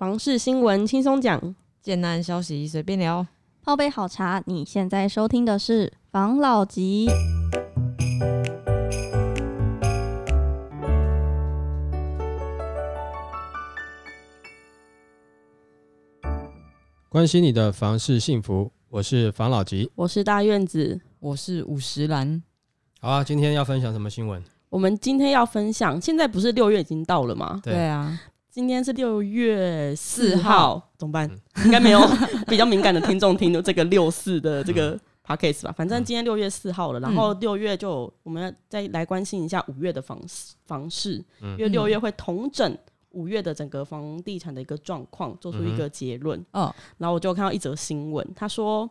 房事新闻轻松讲，简单消息随便聊，泡杯好茶。你现在收听的是房老吉。关心你的房事幸福，我是房老吉，我是大院子，我是五十岚。好啊，今天要分享什么新闻？我们今天要分享，现在不是六月已经到了吗？对啊，今天是六月四号，怎么办？嗯、应该没有 比较敏感的听众听到这个六四的这个 podcast 吧？反正今天六月四号了，然后六月就我们要再来关心一下五月的房房市，因为六月会统整五月的整个房地产的一个状况，做出一个结论。嗯，然后我就看到一则新闻，他说。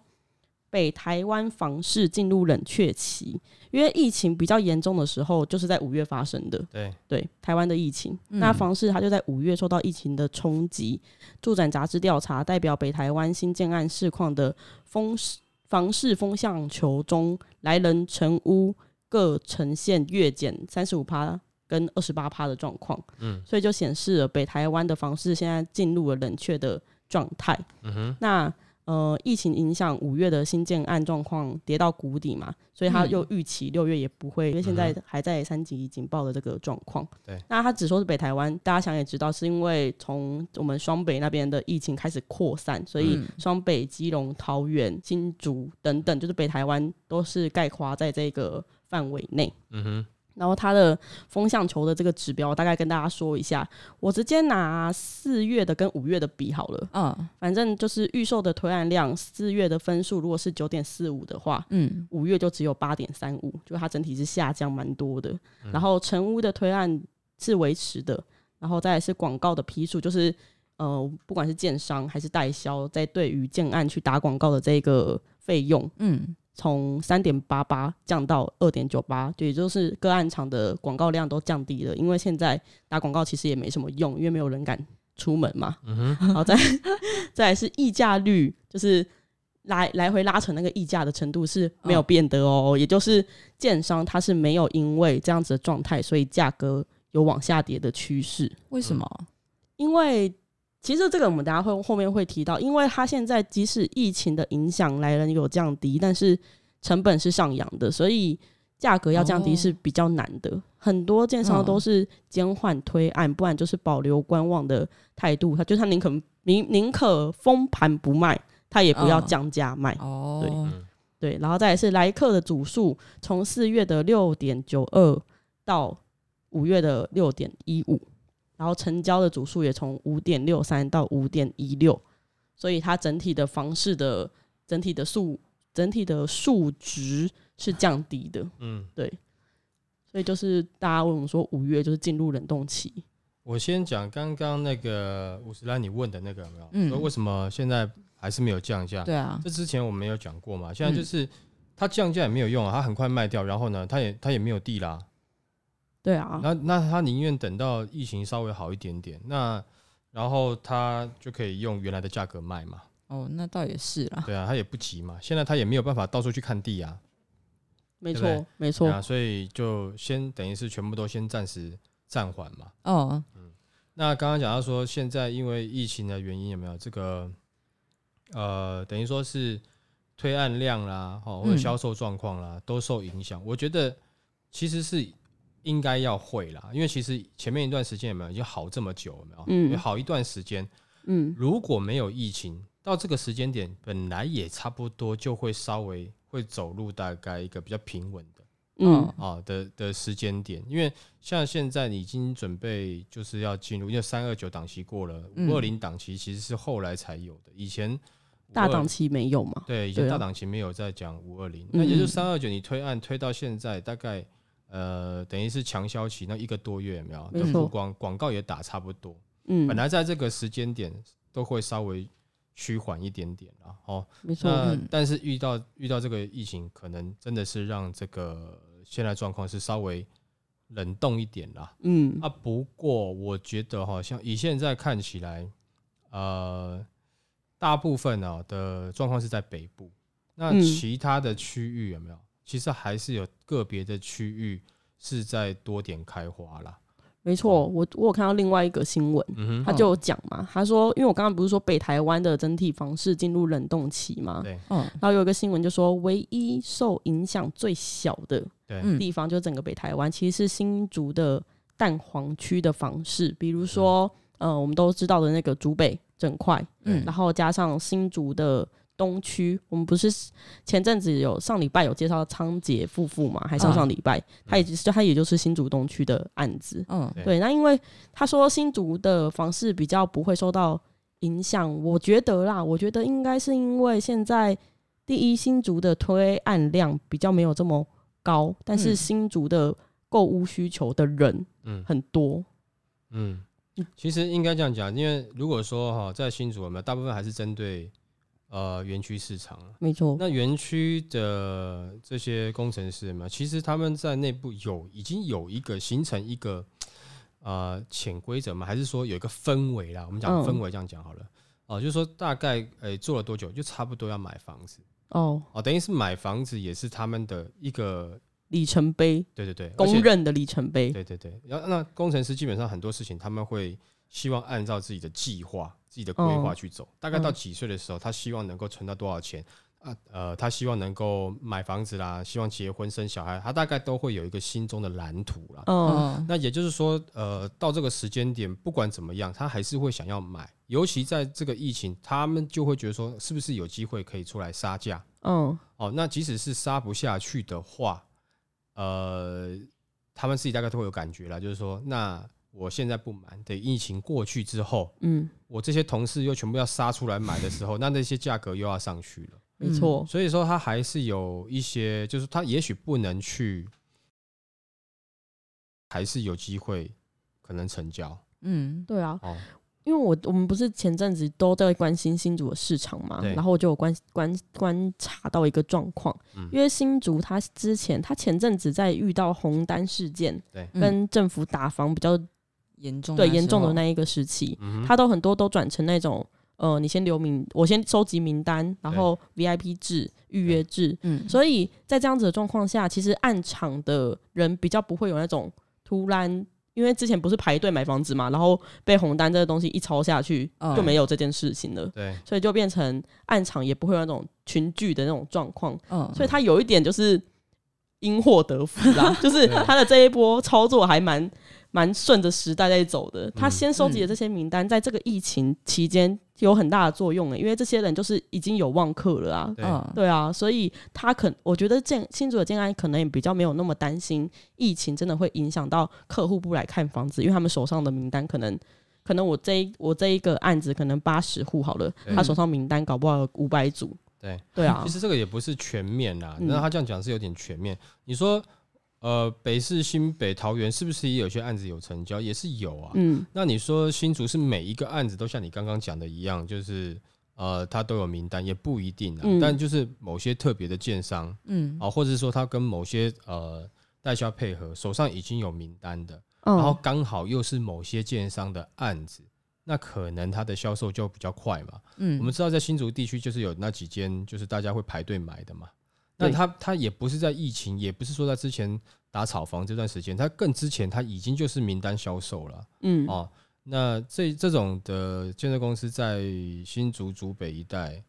北台湾房市进入冷却期，因为疫情比较严重的时候，就是在五月发生的。对对，台湾的疫情，嗯、那房市它就在五月受到疫情的冲击。住展杂志调查代表北台湾新建案市况的风房市风向球中，来人成屋各呈现月减三十五趴跟二十八趴的状况。嗯，所以就显示了北台湾的房市现在进入了冷却的状态。嗯哼，那。呃，疫情影响五月的新建案状况跌到谷底嘛，所以他又预期六月也不会，嗯、因为现在还在三级警报的这个状况。对，那他只说是北台湾，大家想也知道，是因为从我们双北那边的疫情开始扩散，所以双北、基隆、桃园、新竹等等，就是北台湾都是概括在这个范围内。嗯哼。然后它的风向球的这个指标，大概跟大家说一下。我直接拿四月的跟五月的比好了。嗯，反正就是预售的推案量，四月的分数如果是九点四五的话，嗯，五月就只有八点三五，就它整体是下降蛮多的。嗯、然后成屋的推案是维持的，然后再来是广告的批数，就是呃，不管是建商还是代销，在对于建案去打广告的这个费用，嗯。从三点八八降到二点九八，对，也就是个案场的广告量都降低了，因为现在打广告其实也没什么用，因为没有人敢出门嘛。嗯哼，然后再再来是溢价率，就是来来回拉扯那个溢价的程度是没有变的哦，哦也就是建商它是没有因为这样子的状态，所以价格有往下跌的趋势。为什么？因为。其实这个我们大家会后面会提到，因为它现在即使疫情的影响来人有降低，但是成本是上扬的，所以价格要降低是比较难的。哦、很多建商都是减缓推案，不然就是保留观望的态度。他就他宁可宁宁可封盘不卖，他也不要降价卖。哦，对对，然后再来是来客的组数，从四月的六点九二到五月的六点一五。然后成交的组数也从五点六三到五点一六，所以它整体的房市的整体的数整体的数值是降低的。嗯，对。所以就是大家问我们说五月就是进入冷冻期。我先讲刚刚那个五十岚你问的那个有没有？嗯。说为什么现在还是没有降价？对啊。这之前我们没有讲过嘛？现在就是它降价也没有用啊，它很快卖掉，然后呢，它也它也没有地啦。对啊，那那他宁愿等到疫情稍微好一点点，那然后他就可以用原来的价格卖嘛。哦，那倒也是啦。对啊，他也不急嘛，现在他也没有办法到处去看地啊。没错，没错。啊，所以就先等于是全部都先暂时暂缓嘛。哦，嗯。那刚刚讲到说，现在因为疫情的原因，有没有这个呃，等于说是推案量啦，或者销售状况啦，都受影响。我觉得其实是。应该要会啦，因为其实前面一段时间有没有已经好这么久了没有？嗯，好一段时间。嗯，如果没有疫情，到这个时间点本来也差不多就会稍微会走入大概一个比较平稳的，嗯啊的的时间点。因为像现在你已经准备就是要进入，因为三二九档期过了，五二零档期其实是后来才有的，以前大档期没有嘛？对，以前大档期没有在讲五二零，那也就是三二九你推案推到现在大概。呃，等于是强销期那一个多月有没有？的曝光广告也打差不多。嗯，本来在这个时间点都会稍微趋缓一点点了。哦，没错。那但是遇到遇到这个疫情，可能真的是让这个现在状况是稍微冷冻一点啦。嗯啊，不过我觉得好像以现在看起来，呃，大部分啊的状况是在北部，那其他的区域有没有？其实还是有个别的区域是在多点开花啦，没错，我我有看到另外一个新闻，嗯、他就讲嘛，他说，因为我刚刚不是说北台湾的整体房市进入冷冻期嘛，对，嗯，然后有一个新闻就说，唯一受影响最小的地方，就整个北台湾，其实是新竹的蛋黄区的房市，比如说，嗯、呃，我们都知道的那个竹北整块，嗯，然后加上新竹的。东区，我们不是前阵子有上礼拜有介绍仓颉夫妇嘛？还上上礼拜，他也就是他也就是新竹东区的案子。嗯，对。那因为他说新竹的房市比较不会受到影响，我觉得啦，我觉得应该是因为现在第一新竹的推案量比较没有这么高，但是新竹的购物需求的人嗯很多。嗯，其实应该这样讲，因为如果说哈在新竹，我们大部分还是针对。呃，园区市场，没错。那园区的这些工程师们，其实他们在内部有已经有一个形成一个呃潜规则嘛，还是说有一个氛围啦？我们讲氛围这样讲好了。哦、就是说大概诶、欸、做了多久，就差不多要买房子哦。哦，等于是买房子也是他们的一个里程碑。对对对，公认的里程碑。对对对。然后那工程师基本上很多事情他们会希望按照自己的计划。自己的规划去走，大概到几岁的时候，他希望能够存到多少钱啊？呃，他希望能够买房子啦，希望结婚生小孩，他大概都会有一个心中的蓝图啦。嗯，那也就是说，呃，到这个时间点，不管怎么样，他还是会想要买。尤其在这个疫情，他们就会觉得说，是不是有机会可以出来杀价？嗯，哦，那即使是杀不下去的话，呃，他们自己大概都会有感觉了，就是说，那。我现在不买，等疫情过去之后，嗯，我这些同事又全部要杀出来买的时候，那那些价格又要上去了，没错。所以说，他还是有一些，就是他也许不能去，还是有机会可能成交。嗯，对啊，哦，因为我我们不是前阵子都在关心新竹的市场嘛，然后我就有观观观察到一个状况，因为新竹他之前他前阵子在遇到红单事件，对，跟政府打房比较。严重对严重的那一个时期，嗯、他都很多都转成那种呃，你先留名，我先收集名单，然后 VIP 制预约制，嗯，所以在这样子的状况下，其实暗场的人比较不会有那种突然，因为之前不是排队买房子嘛，然后被红单这个东西一抄下去，就没有这件事情了，对，所以就变成暗场也不会有那种群聚的那种状况，嗯，所以他有一点就是因祸得福啦，就是他的这一波操作还蛮。蛮顺着时代在走的，他先收集的这些名单，在这个疫情期间有很大的作用诶，因为这些人就是已经有望客了啊，对，对啊，所以他可我觉得建新竹的建安可能也比较没有那么担心疫情真的会影响到客户不来看房子，因为他们手上的名单可能可能我这一我这一个案子可能八十户好了，他手上名单搞不好有五百组，对。对啊，其实这个也不是全面啦，那他这样讲是有点全面，你说。呃，北市、新北、桃园是不是也有些案子有成交？也是有啊。嗯，那你说新竹是每一个案子都像你刚刚讲的一样，就是呃，它都有名单，也不一定啊。嗯、但就是某些特别的建商，嗯，啊，或者是说他跟某些呃代销配合，手上已经有名单的，嗯、然后刚好又是某些建商的案子，那可能它的销售就比较快嘛。嗯，我们知道在新竹地区就是有那几间，就是大家会排队买的嘛。那他他也不是在疫情，也不是说在之前打炒房这段时间，他更之前他已经就是名单销售了，嗯。哦，那这这种的建设公司在新竹竹北一带，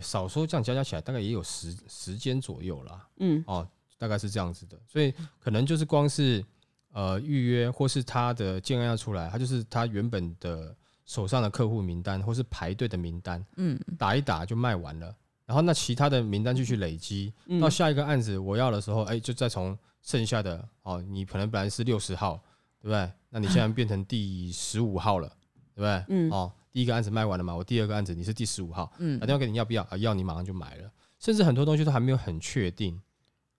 少说这样加加起来大概也有十十间左右啦，嗯。哦，大概是这样子的，所以可能就是光是呃预约或是他的建案要出来，他就是他原本的手上的客户名单或是排队的名单，嗯，打一打就卖完了。然后那其他的名单继续累积，嗯、到下一个案子我要的时候，哎，就再从剩下的哦，你可能本来是六十号，对不对？那你现在变成第十五号了，对不对？嗯，哦，第一个案子卖完了嘛，我第二个案子你是第十五号，嗯，打电话给你要不要啊？要你马上就买了，甚至很多东西都还没有很确定，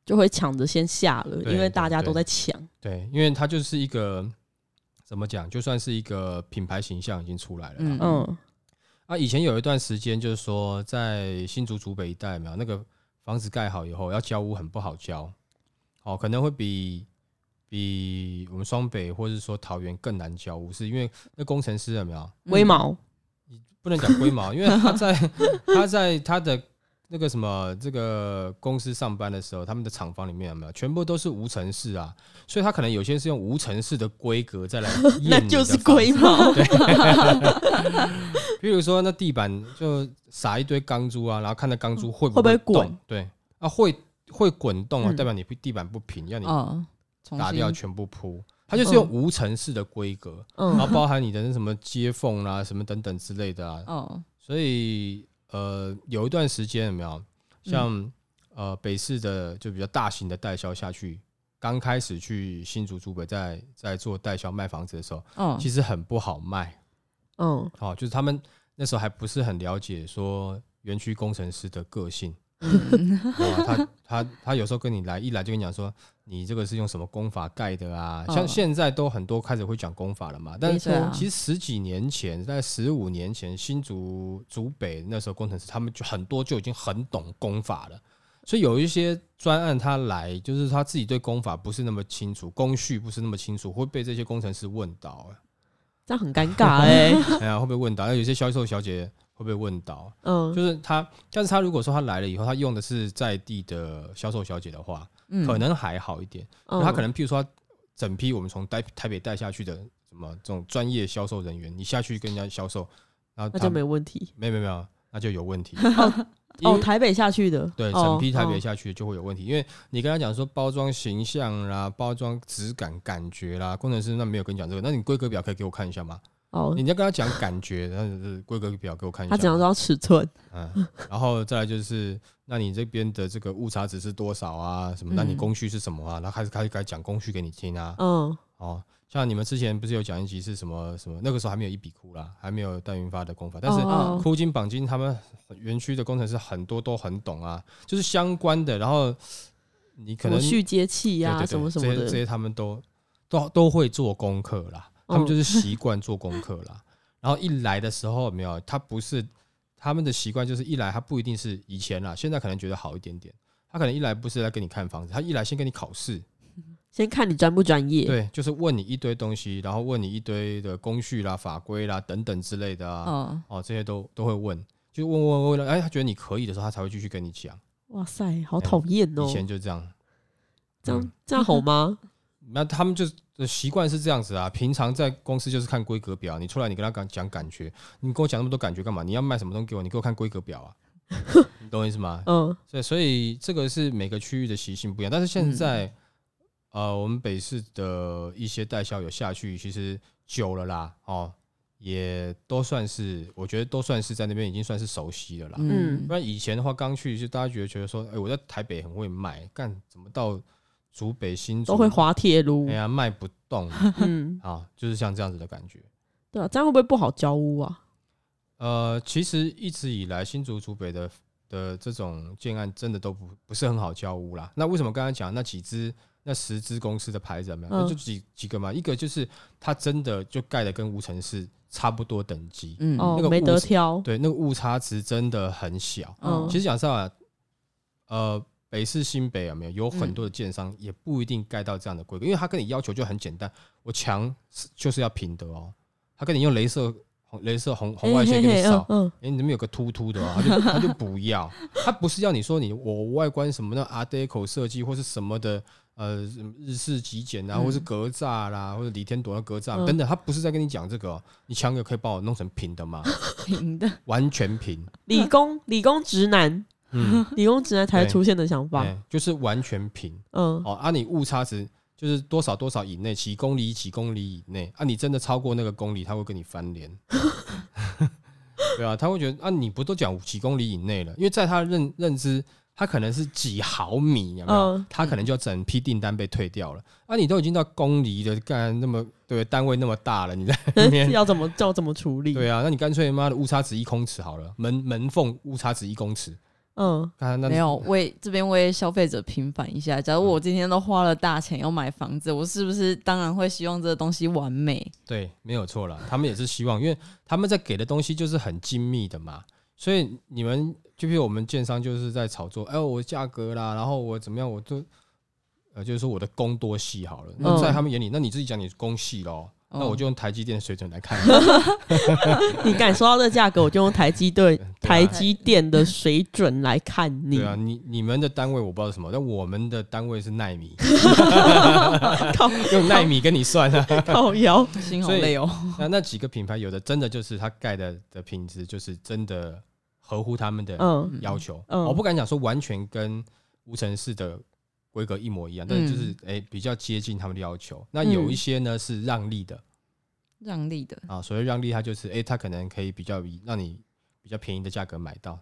就会抢着先下了，因为大家都在抢。对，因为它就是一个怎么讲，就算是一个品牌形象已经出来了，嗯。嗯啊，以前有一段时间，就是说在新竹竹北一带，没有那个房子盖好以后，要交屋很不好交，哦，可能会比比我们双北或者说桃园更难交屋，是因为那工程师有没有？龟毛，你不能讲龟毛，因为他在 他在他的那那个什么这个公司上班的时候，他们的厂房里面有没有全部都是无尘室啊？所以他可能有些是用无尘室的规格再来验，那就是龟毛。对，比如说那地板就撒一堆钢珠啊，然后看那钢珠会不会滚？对啊，会会滚动啊，代表你地板不平，要你打掉全部铺。它就是用无尘室的规格，然后包含你的那什么接缝啦、什么等等之类的啊。所以呃，有一段时间有没有像呃北市的就比较大型的代销下去，刚开始去新竹竹北在在做代销卖房子的时候，其实很不好卖。嗯，哦，就是他们那时候还不是很了解说园区工程师的个性。嗯，他他他有时候跟你来一来就跟你讲说，你这个是用什么功法盖的啊？像现在都很多开始会讲功法了嘛。但是其实十几年前，在十五年前，新竹竹北那时候工程师他们就很多就已经很懂功法了。所以有一些专案他来，就是他自己对功法不是那么清楚，工序不是那么清楚，会被这些工程师问到，这样很尴尬哎。哎呀，会被问到？有些销售小姐。会被问到，嗯，就是他，但是他如果说他来了以后，他用的是在地的销售小姐的话，嗯，可能还好一点。嗯，他可能譬如说，整批我们从台台北带下去的什么这种专业销售人员，你下去跟人家销售，然后那就没问题。没有没有没有，那就有问题。哦，台北下去的，对，整批台北下去的就会有问题，因为你跟他讲说包装形象啦，包装质感感觉啦，工程师那没有跟你讲这个，那你规格表可以给我看一下吗？哦，你要跟他讲感觉，然后是规格表给我看一下。他讲到尺寸，嗯，然后再来就是，那你这边的这个误差值是多少啊？什么？那你工序是什么啊？然后开始开始开始讲工序给你听啊。嗯，哦，像你们之前不是有讲一集是什么什么？那个时候还没有一笔库啦，还没有戴云发的工法，但是箍金绑金，他们园区的工程师很多都很懂啊，就是相关的。然后你可能续接器呀，什么什么的，这些他们都都都会做功课啦。他们就是习惯做功课啦，然后一来的时候没有，他不是他们的习惯，就是一来他不一定是以前啦，现在可能觉得好一点点，他可能一来不是来给你看房子，他一来先跟你考试，先看你专不专业，对，就是问你一堆东西，然后问你一堆的工序啦、法规啦等等之类的啊，哦，这些都都会问，就问问问了，哎，他觉得你可以的时候，他才会继续跟你讲。哇塞，好讨厌哦！以前就这样，这样这样好吗？那他们就习惯是这样子啊，平常在公司就是看规格表，你出来你跟他讲讲感觉，你跟我讲那么多感觉干嘛？你要卖什么东西给我？你给我看规格表啊，你懂我意思吗？嗯，对，所以这个是每个区域的习性不一样，但是现在，呃，我们北市的一些代销有下去，其实久了啦，哦，也都算是，我觉得都算是在那边已经算是熟悉了啦。嗯，不然以前的话刚去就大家觉得觉得说，哎，我在台北很会卖，干怎么到？竹北新竹都会滑铁卢，哎呀，卖不动，嗯，啊，就是像这样子的感觉，对啊，这样会不会不好交屋啊？呃，其实一直以来新竹竹北的的这种建案真的都不不是很好交屋啦。那为什么刚才讲那几支那十支公司的牌子没有？那就几几个嘛，一个就是它真的就盖的跟无尘室差不多等级，嗯，那个没得挑，对，那个误差值真的很小。嗯，其实讲实话，呃。北市新北有没有有很多的建商也不一定盖到这样的规格，因为他跟你要求就很简单，我墙就是要平的哦。他跟你用镭射红镭射红红外线给你扫，哎，你怎么有个凸凸的哦？他就他就不要，他不是要你说你我外观什么的 Art Deco 设计或是什么的呃日式极简啊，或是格栅啦，或者李天朵的格栅等等，他不是在跟你讲这个，你墙也可以帮我弄成平的吗？平的，完全平。理工理工直男。嗯，理工直男才出现的想法，就是完全平。嗯，哦，啊，你误差值就是多少多少以内，几公里几公里以内，啊，你真的超过那个公里，他会跟你翻脸。对啊，他会觉得啊，你不都讲几公里以内了？因为在他认认知，他可能是几毫米，有没有？他可能就要整批订单被退掉了。啊，你都已经到公里的，干那么对单位那么大了，你在那边要怎么叫怎么处理？对啊，那你干脆妈的误差值一公尺好了，门门缝误差值一公尺。嗯，没有为这边为消费者平反一下。假如我今天都花了大钱要买房子，我是不是当然会希望这个东西完美？对，没有错了。他们也是希望，因为他们在给的东西就是很精密的嘛。所以你们就比如我们建商就是在炒作，哎，我价格啦，然后我怎么样，我都呃，就是说我的工多细好了。那在他们眼里，那你自己讲你工细喽。那我就用台积电水准来看，你敢说到这价格，我就用台积电 台积电的水准来看你。对啊，你你们的单位我不知道什么，但我们的单位是奈米，用奈米跟你算啊，靠腰，心好累哦。那那几个品牌有的真的就是它盖的的品质就是真的合乎他们的要求，嗯嗯、我不敢讲说完全跟无尘室的规格一模一样，但是就是哎、欸、比较接近他们的要求。那有一些呢是让利的。让利的。啊，所谓让利，它就是，哎、欸，它可能可以比较以让你比较便宜的价格买到，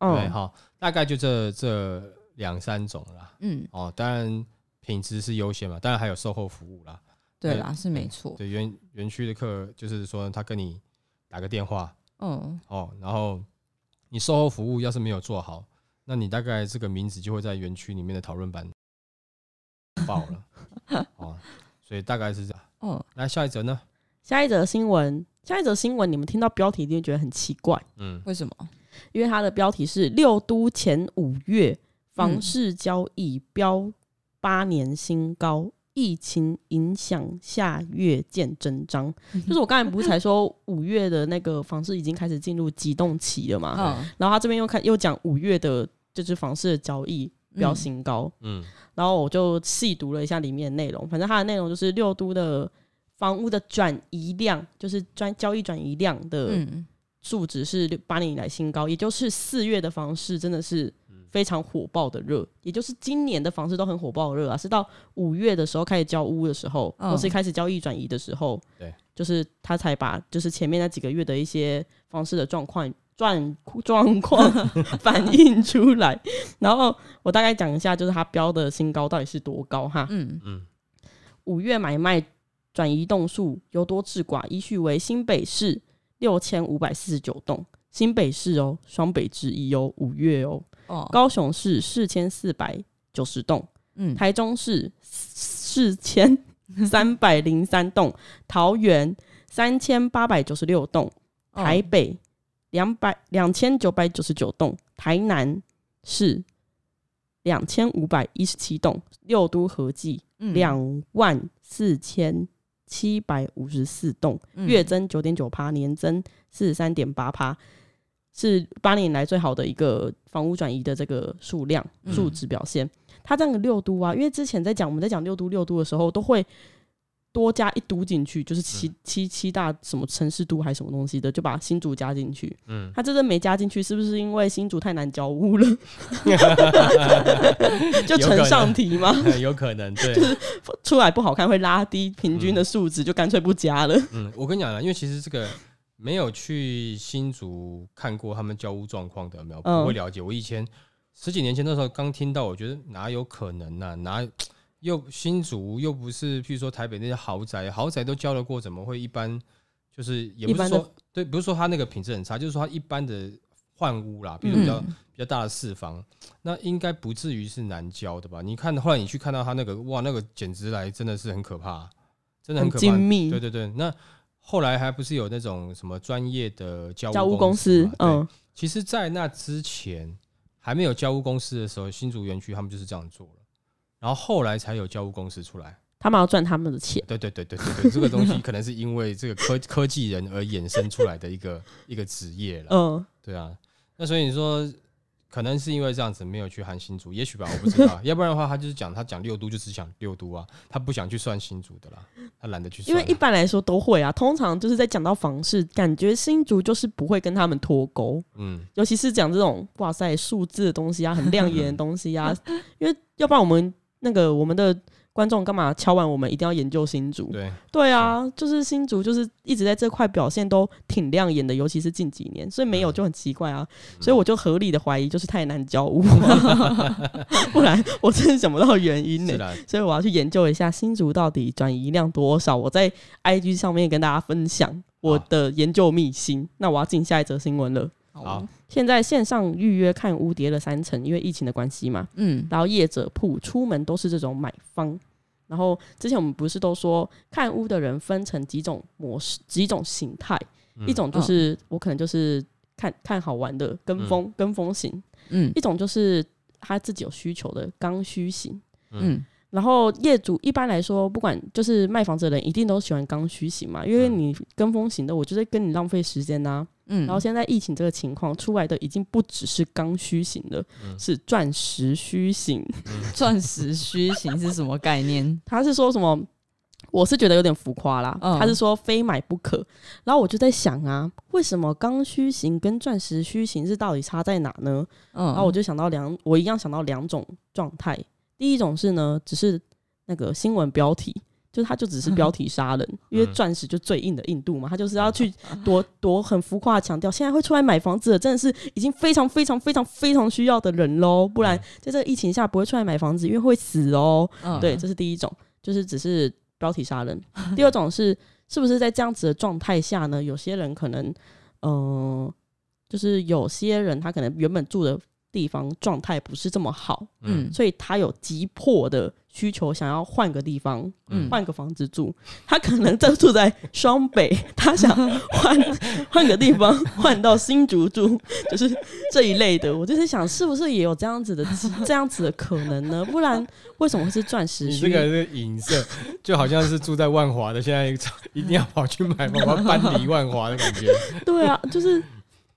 哦、对哈，大概就这这两三种啦，嗯，哦，当然品质是优先嘛，当然还有售后服务啦，对啦，是没错，对园园区的客就是说他跟你打个电话，嗯，哦，然后你售后服务要是没有做好，那你大概这个名字就会在园区里面的讨论版爆了，哦，所以大概是这样，哦，来下一则呢？下一则新闻，下一则新闻，你们听到标题一定觉得很奇怪，嗯，为什么？因为它的标题是六都前五月房市交易飙八年新高，嗯、疫情影响下月见真章。嗯、就是我刚才不是才说五月的那个房市已经开始进入急动期了嘛？嗯、然后他这边又看又讲五月的，就是房市的交易飙新高，嗯，然后我就细读了一下里面的内容，反正它的内容就是六都的。房屋的转移量，就是专交易转移量的数值是八年以来新高，嗯、也就是四月的房市真的是非常火爆的热，也就是今年的房市都很火爆热啊，是到五月的时候开始交屋的时候，或、哦、是开始交易转移的时候，对，就是他才把就是前面那几个月的一些房市的状况状 状况反映出来，然后我大概讲一下，就是它标的新高到底是多高哈，嗯。嗯，五月买卖。转移栋数由多至寡，依序为新北市六千五百四十九栋，新北市哦，双北之一哦，五月哦，哦。高雄市四千四百九十栋，嗯，台中市四千三百零三栋，桃园三千八百九十六栋，台北两百两千九百九十九栋，台南市两千五百一十七栋，六都合计两万四千。七百五十四栋，月增九点九趴，年增四十三点八趴，是八年来最好的一个房屋转移的这个数量数值表现。它这个六都啊，因为之前在讲我们在讲六都六都的时候，都会。多加一都进去，就是七七七大什么城市都还是什么东西的，就把新竹加进去。嗯，他这个没加进去，是不是因为新竹太难交屋了？就呈上题吗？有可能，对，就是出来不好看，会拉低平均的数值，就干脆不加了。嗯，我跟你讲了，因为其实这个没有去新竹看过他们交屋状况的，没有不会了解。我以前十几年前的时候刚听到，我觉得哪有可能呢？哪？又新竹又不是，譬如说台北那些豪宅，豪宅都交得过，怎么会一般？就是也不是说对，不是说它那个品质很差，就是说它一般的换屋啦，比如比较、嗯、比较大的四房，那应该不至于是难交的吧？你看后来你去看到它那个，哇，那个简直来真的是很可怕，真的很可怕。精密。对对对，那后来还不是有那种什么专业的交屋公司？公司嗯，其实，在那之前还没有交屋公司的时候，新竹园区他们就是这样做。然后后来才有教务公司出来，他们要赚他们的钱。对对对对对对，这个东西可能是因为这个科 科技人而衍生出来的一个一个职业了。嗯，对啊。那所以你说，可能是因为这样子没有去含新竹，也许吧，我不知道。要不然的话，他就是讲他讲六都，就只讲六都啊，他不想去算新竹的啦，他懒得去算。因为一般来说都会啊，通常就是在讲到房市，感觉新竹就是不会跟他们脱钩。嗯，尤其是讲这种哇塞数字的东西啊，很亮眼的东西啊，因为要不然我们。那个我们的观众干嘛敲完？我们一定要研究新竹。对对啊，是就是新竹就是一直在这块表现都挺亮眼的，尤其是近几年，所以没有就很奇怪啊。嗯、所以我就合理的怀疑，就是太难交屋，不然我真的想不到原因呢、欸。所以我要去研究一下新竹到底转移量多少，我在 IG 上面跟大家分享我的研究秘辛。好那我要进下一则新闻了。好，现在线上预约看屋跌了三成，因为疫情的关系嘛。嗯，然后业者铺出门都是这种买方。然后之前我们不是都说看屋的人分成几种模式、几种形态？嗯、一种就是我可能就是看看好玩的跟风、嗯、跟风型。嗯，一种就是他自己有需求的刚需型。嗯，然后业主一般来说，不管就是卖房子的人，一定都喜欢刚需型嘛，因为你跟风型的，我就是跟你浪费时间呐、啊。嗯，然后现在疫情这个情况出来的，已经不只是刚需型的，嗯、是钻石需型。钻、嗯、石需型是什么概念？他是说什么？我是觉得有点浮夸啦。嗯、他是说非买不可。然后我就在想啊，为什么刚需型跟钻石需型是到底差在哪呢？嗯，然后我就想到两，我一样想到两种状态。第一种是呢，只是那个新闻标题，就是它就只是标题杀人，嗯、因为钻石就最硬的硬度嘛，他就是要去多多很浮夸强调，现在会出来买房子的真的是已经非常非常非常非常需要的人喽，不然在这个疫情下不会出来买房子，因为会死哦。嗯、对，这是第一种，就是只是标题杀人。第二种是，是不是在这样子的状态下呢？有些人可能，嗯、呃，就是有些人他可能原本住的。地方状态不是这么好，嗯，所以他有急迫的需求，想要换个地方，嗯，换个房子住。他可能在住在双北，他想换 换个地方，换到新竹住，就是这一类的。我就是想，是不是也有这样子的这样子的可能呢？不然为什么会是钻石？你这个是影射，就好像是住在万华的，现在一定要跑去买房，我要搬离万华的感觉。对啊，就是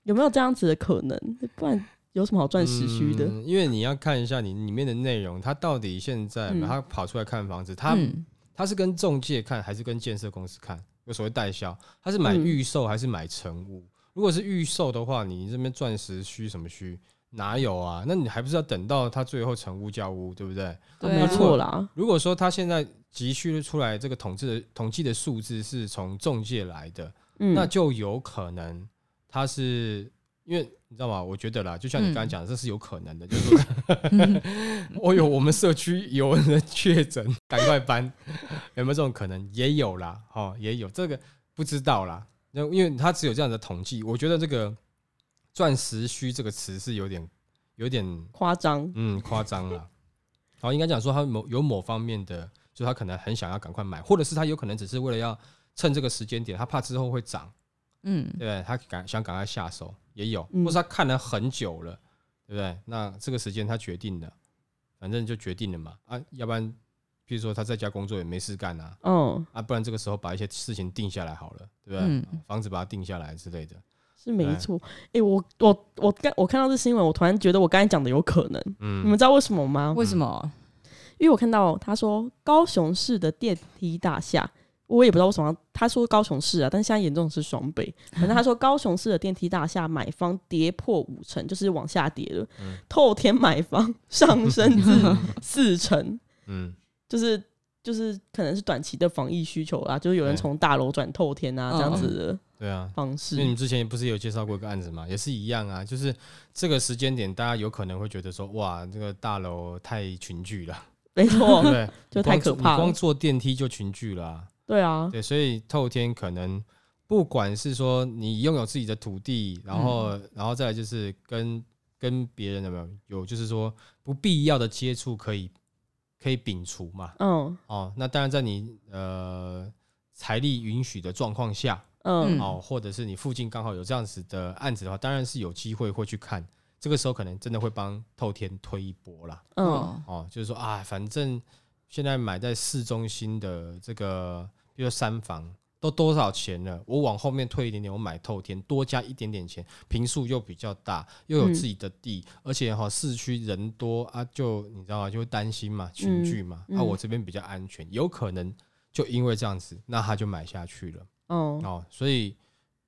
有没有这样子的可能？不然。有什么好钻石虚的？嗯，因为你要看一下你里面的内容，他到底现在他跑出来看房子，他他是跟中介看还是跟建设公司看？有所谓代销，他是买预售还是买成屋？如果是预售的话，你这边钻石虚什么虚？哪有啊？那你还不是要等到他最后成屋交屋，对不对？对，没错啦。如果说他现在急需出来这个统计的统计的数字是从中介来的，那就有可能他是因为。你知道吗？我觉得啦，就像你刚才讲的，这是有可能的。嗯、就是说，哦哟，我们社区有人确诊，赶快搬，有没有这种可能？也有啦，哦，也有这个不知道啦。那因为他只有这样的统计，我觉得这个“钻石虚”这个词是有点有点夸张，嗯，夸张了。好，应该讲说他某有某方面的，就他可能很想要赶快买，或者是他有可能只是为了要趁这个时间点，他怕之后会涨。嗯，对？他赶想赶快下手也有，或是他看了很久了，对不对？那这个时间他决定的，反正就决定了嘛。啊，要不然，比如说他在家工作也没事干啊，嗯，啊，不然这个时候把一些事情定下来好了，对不对？嗯，房子把它定下来之类的，是没错。哎，我我我刚我看到这新闻，我突然觉得我刚才讲的有可能。嗯，你们知道为什么吗？为什么？因为我看到他说高雄市的电梯大厦。我也不知道为什么，他说高雄市啊，但现在严重是双北。反正他说高雄市的电梯大厦买方跌破五成，就是往下跌了。嗯、透天买方上升至 四成，嗯，就是就是可能是短期的防疫需求啦，就是有人从大楼转透天啊，这样子的。对啊，方式。因为你们之前不是有介绍过一个案子嘛？也是一样啊，就是这个时间点，大家有可能会觉得说，哇，这个大楼太群聚了。没错，对，就太可怕了。光坐电梯就群聚了啊。对啊，对，所以透天可能不管是说你拥有自己的土地，然后，嗯、然后再来就是跟跟别人有没有有，就是说不必要的接触可以可以摒除嘛。嗯，哦，那当然在你呃财力允许的状况下，嗯，哦，或者是你附近刚好有这样子的案子的话，当然是有机会会去看。这个时候可能真的会帮透天推一波啦。嗯，哦，就是说啊，反正现在买在市中心的这个。比如三房都多少钱了？我往后面退一点点，我买透天，多加一点点钱，平数又比较大，又有自己的地，嗯、而且哈市区人多啊，就你知道吗？就会担心嘛，群聚嘛。那、嗯嗯啊、我这边比较安全，有可能就因为这样子，那他就买下去了。哦，哦，所以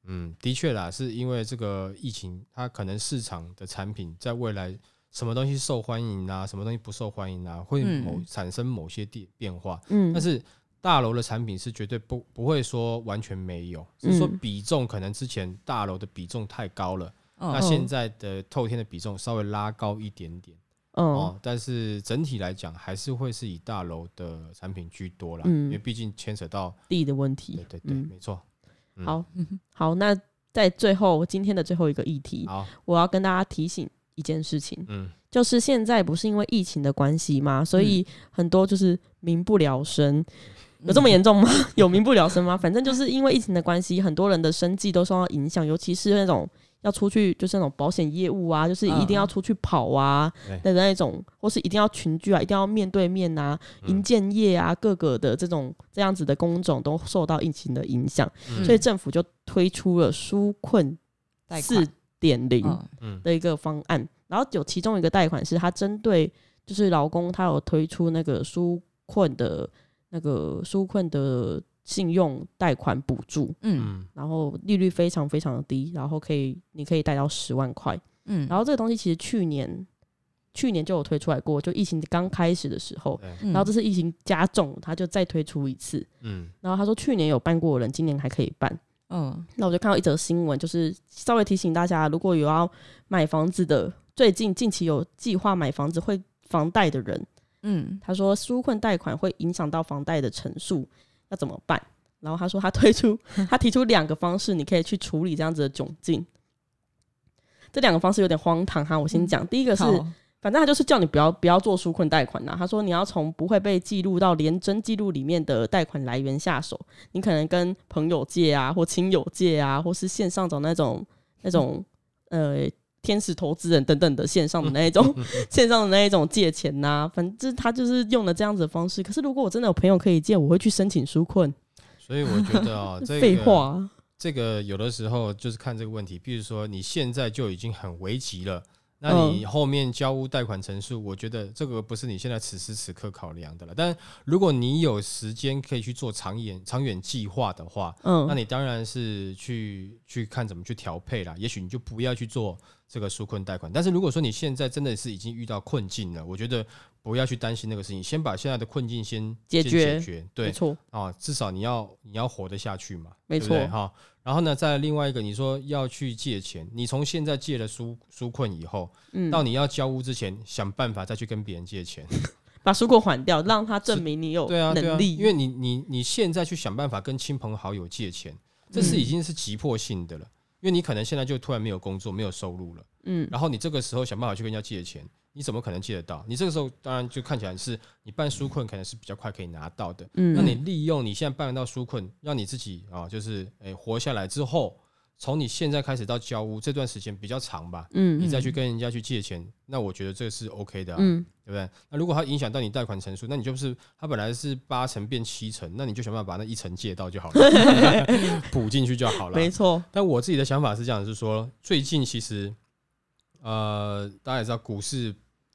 嗯，的确啦，是因为这个疫情，它可能市场的产品在未来什么东西受欢迎啊，什么东西不受欢迎啊，会某、嗯、产生某些变变化。嗯，但是。大楼的产品是绝对不不会说完全没有，只是说比重可能之前大楼的比重太高了，嗯、那现在的透天的比重稍微拉高一点点，嗯、哦，但是整体来讲还是会是以大楼的产品居多啦，嗯、因为毕竟牵扯到地的问题，对对对，嗯、没错。嗯、好，好，那在最后今天的最后一个议题，好。我要跟大家提醒一件事情，嗯，就是现在不是因为疫情的关系吗？所以很多就是民不聊生。有这么严重吗？有民不聊生吗？反正就是因为疫情的关系，很多人的生计都受到影响，尤其是那种要出去就是那种保险业务啊，就是一定要出去跑啊的那种，嗯、或是一定要群聚啊，一定要面对面啊，营建业啊，各个的这种这样子的工种都受到疫情的影响，嗯、所以政府就推出了纾困四点零的一个方案，然后有其中一个贷款是它针对就是劳工，他有推出那个纾困的那个纾困的。信用贷款补助，嗯，然后利率非常非常的低，然后可以你可以贷到十万块，嗯，然后这个东西其实去年去年就有推出来过，就疫情刚开始的时候，对。然后这次疫情加重，他就再推出一次，嗯，然后他说去年有办过的人，今年还可以办，嗯，那我就看到一则新闻，就是稍微提醒大家，如果有要买房子的，最近近期有计划买房子会房贷的人，嗯，他说纾困贷款会影响到房贷的成数。要怎么办？然后他说他推出，他提出两个方式，你可以去处理这样子的窘境。这两个方式有点荒唐哈，我先讲。嗯、第一个是，好反正他就是叫你不要不要做纾困贷款呐。他说你要从不会被记录到廉征记录里面的贷款来源下手。你可能跟朋友借啊，或亲友借啊，或是线上找那种那种呃。天使投资人等等的线上的那一种，线上的那一种借钱呐、啊，反正他就是用了这样子的方式。可是如果我真的有朋友可以借，我会去申请纾困。所以我觉得啊、喔，这个废话，这个有的时候就是看这个问题。比如说你现在就已经很危急了。那你后面交屋贷款成数，我觉得这个不是你现在此时此刻考量的了。但如果你有时间可以去做长远长远计划的话，嗯，那你当然是去去看怎么去调配啦。也许你就不要去做这个纾困贷款。但是如果说你现在真的是已经遇到困境了，我觉得不要去担心那个事情，先把现在的困境先解决，解决，对，没错啊，至少你要你要活得下去嘛，没错哈。然后呢，再另外一个，你说要去借钱，你从现在借了纾纾困以后，嗯，到你要交屋之前，想办法再去跟别人借钱，把纾困还掉，让他证明你有能力。对啊，对啊，因为你你你现在去想办法跟亲朋好友借钱，这是已经是急迫性的了，嗯，因为你可能现在就突然没有工作，没有收入了，嗯，然后你这个时候想办法去跟人家借钱。你怎么可能借得到？你这个时候当然就看起来是你办纾困可能是比较快可以拿到的。嗯，那你利用你现在办得到纾困，让你自己啊，就是诶、欸、活下来之后，从你现在开始到交屋这段时间比较长吧。嗯，你再去跟人家去借钱，那我觉得这是 OK 的，啊，嗯，对不对？那如果它影响到你贷款成数，那你就是它本来是八成变七成，那你就想办法把那一成借到就好了，补进去就好了。没错。但我自己的想法是这样，是说最近其实呃，大家也知道股市。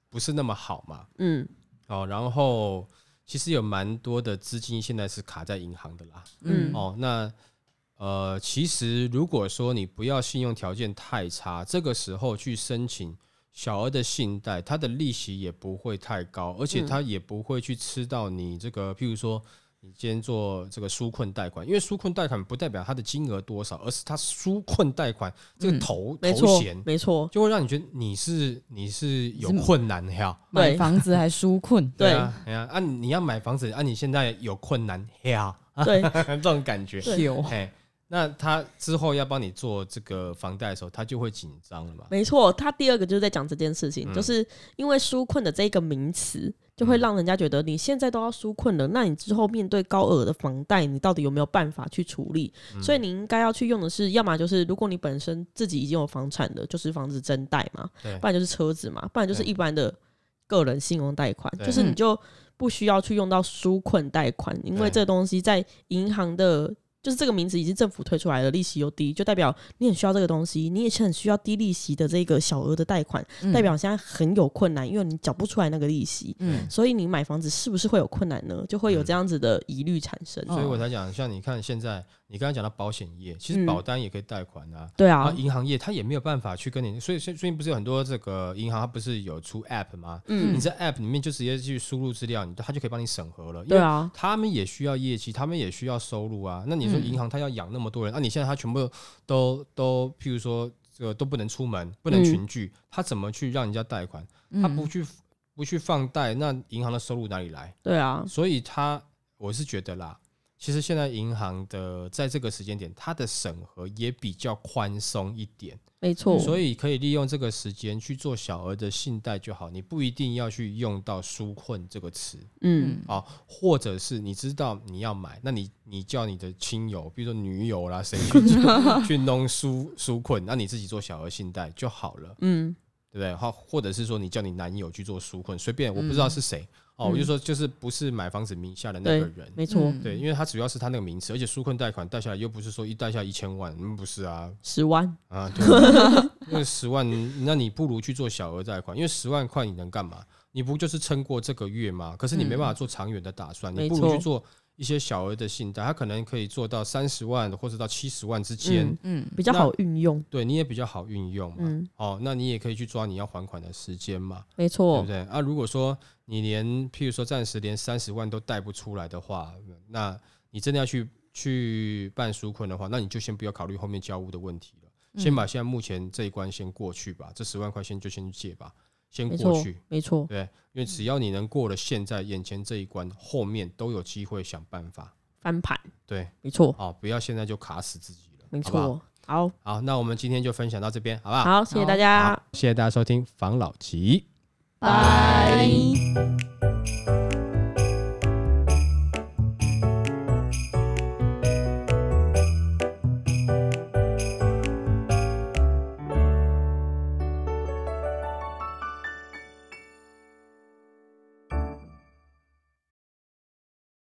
不是那么好嘛？嗯，哦，然后其实有蛮多的资金现在是卡在银行的啦。嗯，哦，那呃，其实如果说你不要信用条件太差，这个时候去申请小额的信贷，它的利息也不会太高，而且它也不会去吃到你这个，譬如说。你今天做这个纾困贷款，因为纾困贷款不代表它的金额多少，而是它纾困贷款这个头、嗯、头衔，没错，就会让你觉得你是你是有困难的呀，买房子还纾困，对啊，对。啊，啊你要买房子啊，你现在有困难呀，对，这种感觉。有，嘿。那他之后要帮你做这个房贷的时候，他就会紧张了嘛？没错，他第二个就是在讲这件事情，嗯、就是因为纾困的这个名词，就会让人家觉得你现在都要纾困了，那你之后面对高额的房贷，你到底有没有办法去处理？嗯、所以你应该要去用的是，要么就是如果你本身自己已经有房产的，就是房子增贷嘛，不然就是车子嘛，不然就是一般的个人信用贷款，就是你就不需要去用到纾困贷款，因为这东西在银行的。就是这个名字已经政府推出来了，利息又低，就代表你很需要这个东西，你也是很需要低利息的这个小额的贷款，嗯、代表现在很有困难，因为你缴不出来那个利息，嗯，所以你买房子是不是会有困难呢？就会有这样子的疑虑产生。嗯、所以我才讲，像你看现在。你刚才讲到保险业，其实保单也可以贷款啊。对啊，银行业它也没有办法去跟你，所以最近不是有很多这个银行，它不是有出 App 吗？嗯，你在 App 里面就直接去输入资料，你它就可以帮你审核了。对啊，他们也需要业绩，他们也需要收入啊。那你说银行它要养那么多人，那你现在它全部都都，譬如说这个都不能出门，不能群聚，它怎么去让人家贷款？它不去不去放贷，那银行的收入哪里来？对啊，所以它我是觉得啦。其实现在银行的在这个时间点，它的审核也比较宽松一点。没错，所以可以利用这个时间去做小额的信贷就好，你不一定要去用到纾困这个词，嗯，啊，或者是你知道你要买，那你你叫你的亲友，比如说女友啦，谁去 去弄纾纾困，那你自己做小额信贷就好了，嗯，对不对？好，或者是说你叫你男友去做纾困，随便，我不知道是谁。哦，我就说就是不是买房子名下的那个人，没错，对，因为他主要是他那个名词，而且纾困贷款贷下来又不是说一贷下一千万，嗯，不是啊，十万啊，对，因为十万，那你不如去做小额贷款，因为十万块你能干嘛？你不就是撑过这个月吗？可是你没办法做长远的打算，你不如去做。一些小额的信贷，它可能可以做到三十万或者到七十万之间，嗯，嗯，比较好运用。对，你也比较好运用嘛。嗯，哦，那你也可以去抓你要还款的时间嘛。没错，对不对？啊，如果说你连，譬如说暂时连三十万都贷不出来的话，那你真的要去去办纾困的话，那你就先不要考虑后面交屋的问题了，嗯，先把现在目前这一关先过去吧。这十万块钱就先去借吧。先过去，没错，对，因为只要你能过了现在眼前这一关，后面都有机会想办法翻盘。对，没错，好，不要现在就卡死自己了，没错，好，好，那我们今天就分享到这边，好不好？好，谢谢大家，谢谢大家收听防老吉，拜。